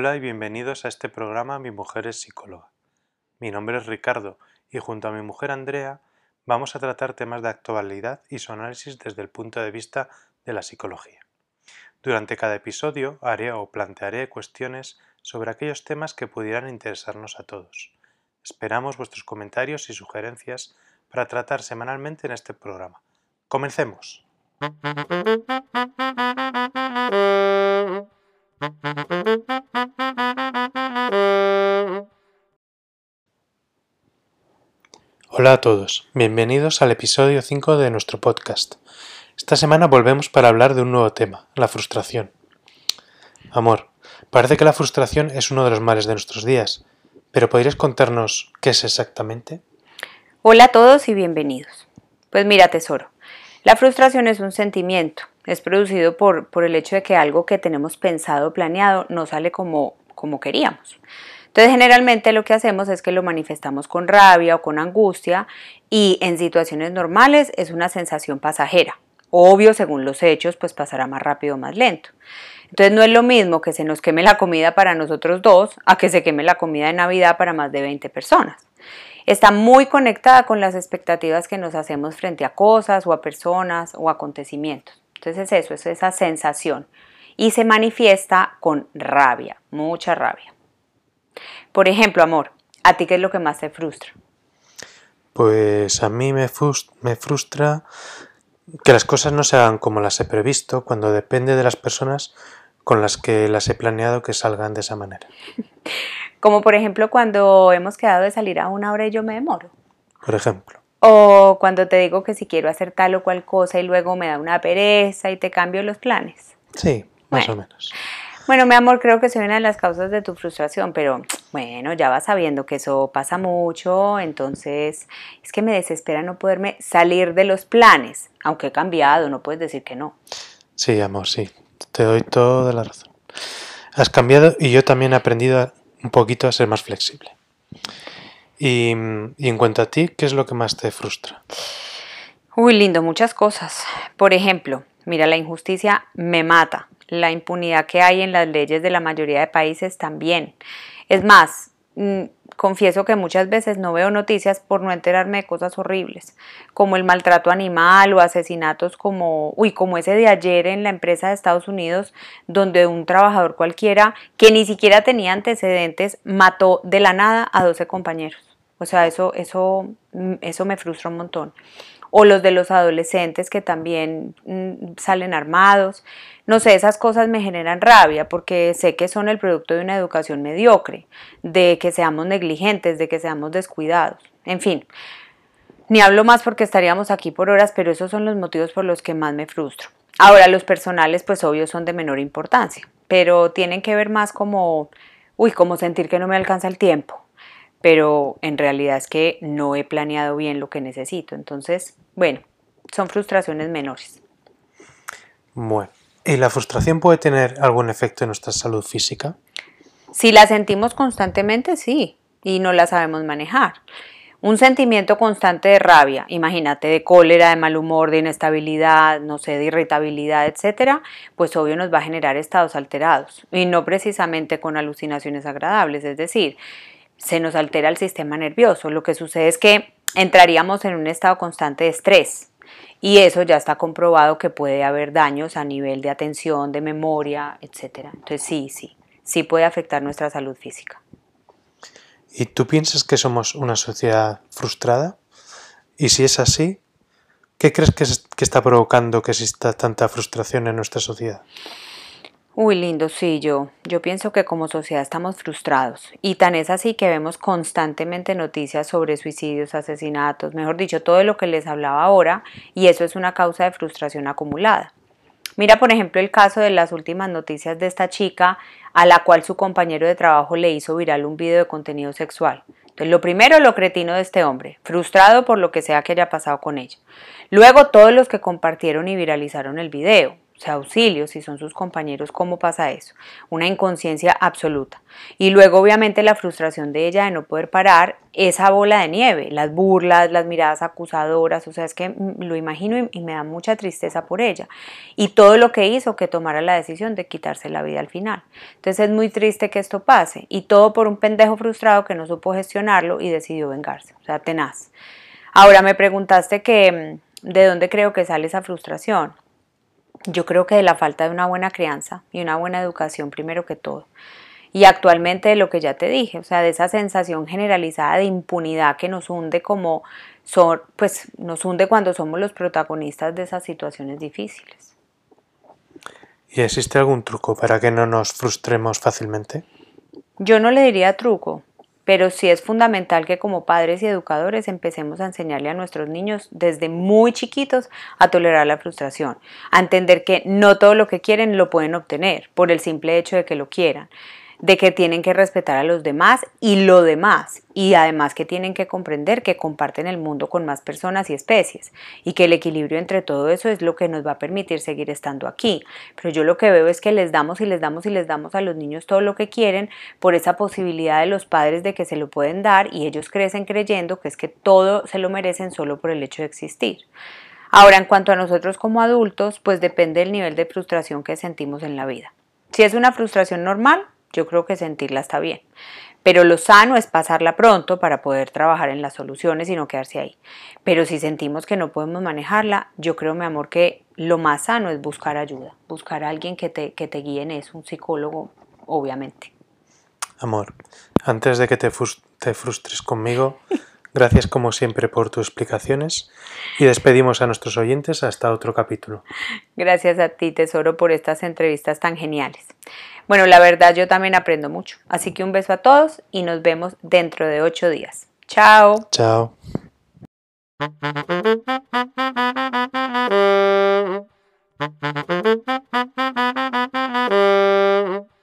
Hola y bienvenidos a este programa Mi mujer es psicóloga. Mi nombre es Ricardo y junto a mi mujer Andrea vamos a tratar temas de actualidad y su análisis desde el punto de vista de la psicología. Durante cada episodio haré o plantearé cuestiones sobre aquellos temas que pudieran interesarnos a todos. Esperamos vuestros comentarios y sugerencias para tratar semanalmente en este programa. Comencemos. Hola a todos, bienvenidos al episodio 5 de nuestro podcast. Esta semana volvemos para hablar de un nuevo tema, la frustración. Amor, parece que la frustración es uno de los males de nuestros días, pero ¿podrías contarnos qué es exactamente? Hola a todos y bienvenidos. Pues mira, tesoro, la frustración es un sentimiento, es producido por, por el hecho de que algo que tenemos pensado planeado no sale como, como queríamos. Entonces generalmente lo que hacemos es que lo manifestamos con rabia o con angustia y en situaciones normales es una sensación pasajera. Obvio, según los hechos, pues pasará más rápido o más lento. Entonces no es lo mismo que se nos queme la comida para nosotros dos a que se queme la comida de Navidad para más de 20 personas. Está muy conectada con las expectativas que nos hacemos frente a cosas o a personas o acontecimientos. Entonces es eso, es esa sensación. Y se manifiesta con rabia, mucha rabia. Por ejemplo, amor, ¿a ti qué es lo que más te frustra? Pues a mí me, frustra que las cosas no se hagan como las he previsto cuando depende de las personas con las que las he planeado que salgan de esa manera. Como por ejemplo cuando hemos quedado de salir a una hora y yo me demoro. Por ejemplo. O cuando te digo que si quiero hacer tal o cual cosa y luego me da una pereza y te cambio los planes. Sí, más o menos. Bueno, mi amor, creo que es una de las causas de tu frustración, pero bueno, ya vas sabiendo que eso pasa mucho, entonces es que me desespera no poderme salir de los planes, aunque he cambiado, no puedes decir que no. Sí, amor, sí, te doy toda la razón. Has cambiado y yo también he aprendido un poquito a ser más flexible. Y, en cuanto a ti, ¿qué es lo que más te frustra? Uy, lindo, muchas cosas. Por ejemplo, mira, la injusticia me mata la impunidad que hay en las leyes de la mayoría de países también. Es más, mm, confieso que muchas veces no veo noticias por no enterarme de cosas horribles, como el maltrato animal o asesinatos como, uy, como ese de ayer en la empresa de Estados Unidos, donde un trabajador cualquiera que ni siquiera tenía antecedentes mató de la nada a 12 compañeros. O sea, eso, eso, mm, eso me frustra un montón o los de los adolescentes que también mm, salen armados. No sé, esas cosas me generan rabia porque sé que son el producto de una educación mediocre, de que seamos negligentes, de que seamos descuidados. En fin, ni hablo más porque estaríamos aquí por horas, pero esos son los motivos por los que más me frustro. Ahora, los personales, pues obvio, son de menor importancia, pero tienen que ver más como, uy, como sentir que no me alcanza el tiempo, pero en realidad es que no he planeado bien lo que necesito. Entonces, bueno, son frustraciones menores. Bueno, ¿y la frustración puede tener algún efecto en nuestra salud física? Si la sentimos constantemente, sí, y no la sabemos manejar. Un sentimiento constante de rabia, imagínate, de cólera, de mal humor, de inestabilidad, no sé, de irritabilidad, etcétera, pues obvio nos va a generar estados alterados y no precisamente con alucinaciones agradables, es decir, se nos altera el sistema nervioso. Lo que sucede es que entraríamos en un estado constante de estrés y eso ya está comprobado que puede haber daños a nivel de atención, de memoria, etc. Entonces sí, sí, sí puede afectar nuestra salud física. ¿Y tú piensas que somos una sociedad frustrada? Y si es así, ¿qué crees que, que está provocando que exista tanta frustración en nuestra sociedad? Uy, lindo, sí, yo, yo pienso que como sociedad estamos frustrados y tan es así que vemos constantemente noticias sobre suicidios, asesinatos, mejor dicho, todo lo que les hablaba ahora y eso es una causa de frustración acumulada. Mira, por ejemplo, el caso de las últimas noticias de esta chica a la cual su compañero de trabajo le hizo viral un video de contenido sexual. Entonces, lo primero, lo cretino de este hombre, frustrado por lo que sea que haya pasado con ella. Luego, todos los que compartieron y viralizaron el video, sea, auxilio, si son sus compañeros, ¿cómo pasa eso? Una inconsciencia absoluta. Y luego, obviamente, la frustración de ella de no poder parar esa bola de nieve, las burlas, las miradas acusadoras, o sea, es que lo imagino y, me da mucha tristeza por ella. Y todo lo que hizo que tomara la decisión de quitarse la vida al final. Entonces es muy triste que esto pase. Y todo por un pendejo frustrado que no supo gestionarlo y decidió vengarse. O sea, tenaz. Ahora me preguntaste que mm, de dónde creo que sale esa frustración. Yo creo que de la falta de una buena crianza y una buena educación primero que todo. Y actualmente de lo que ya te dije, o sea, de esa sensación generalizada de impunidad que nos hunde como son, pues nos hunde cuando somos los protagonistas de esas situaciones difíciles. ¿Y existe algún truco para que no nos frustremos fácilmente? Yo no le diría truco, pero sí es fundamental que como padres y educadores empecemos a enseñarle a nuestros niños desde muy chiquitos a tolerar la frustración, a entender que no todo lo que quieren lo pueden obtener por el simple hecho de que lo quieran de que tienen que respetar a los demás y lo demás, y además que tienen que comprender que comparten el mundo con más personas y especies, y que el equilibrio entre todo eso es lo que nos va a permitir seguir estando aquí. Pero yo lo que veo es que les damos y les damos y les damos a los niños todo lo que quieren por esa posibilidad de los padres de que se lo pueden dar y ellos crecen creyendo que es que todo se lo merecen solo por el hecho de existir. Ahora, en cuanto a nosotros como adultos, pues depende del nivel de frustración que sentimos en la vida. Si es una frustración normal, yo creo que sentirla está bien. Pero lo sano es pasarla pronto para poder trabajar en las soluciones y no quedarse ahí. Pero si sentimos que no podemos manejarla, yo creo, mi amor, que lo más sano es buscar ayuda, buscar a alguien que te, que te guíe en eso, un psicólogo, obviamente. Amor, antes de que te, te frustres conmigo, gracias como siempre por tus explicaciones y despedimos a nuestros oyentes hasta otro capítulo. Gracias a ti, tesoro, por estas entrevistas tan geniales. Bueno, la verdad yo también aprendo mucho. Así que un beso a todos y nos vemos dentro de ocho días. Chao. Chao.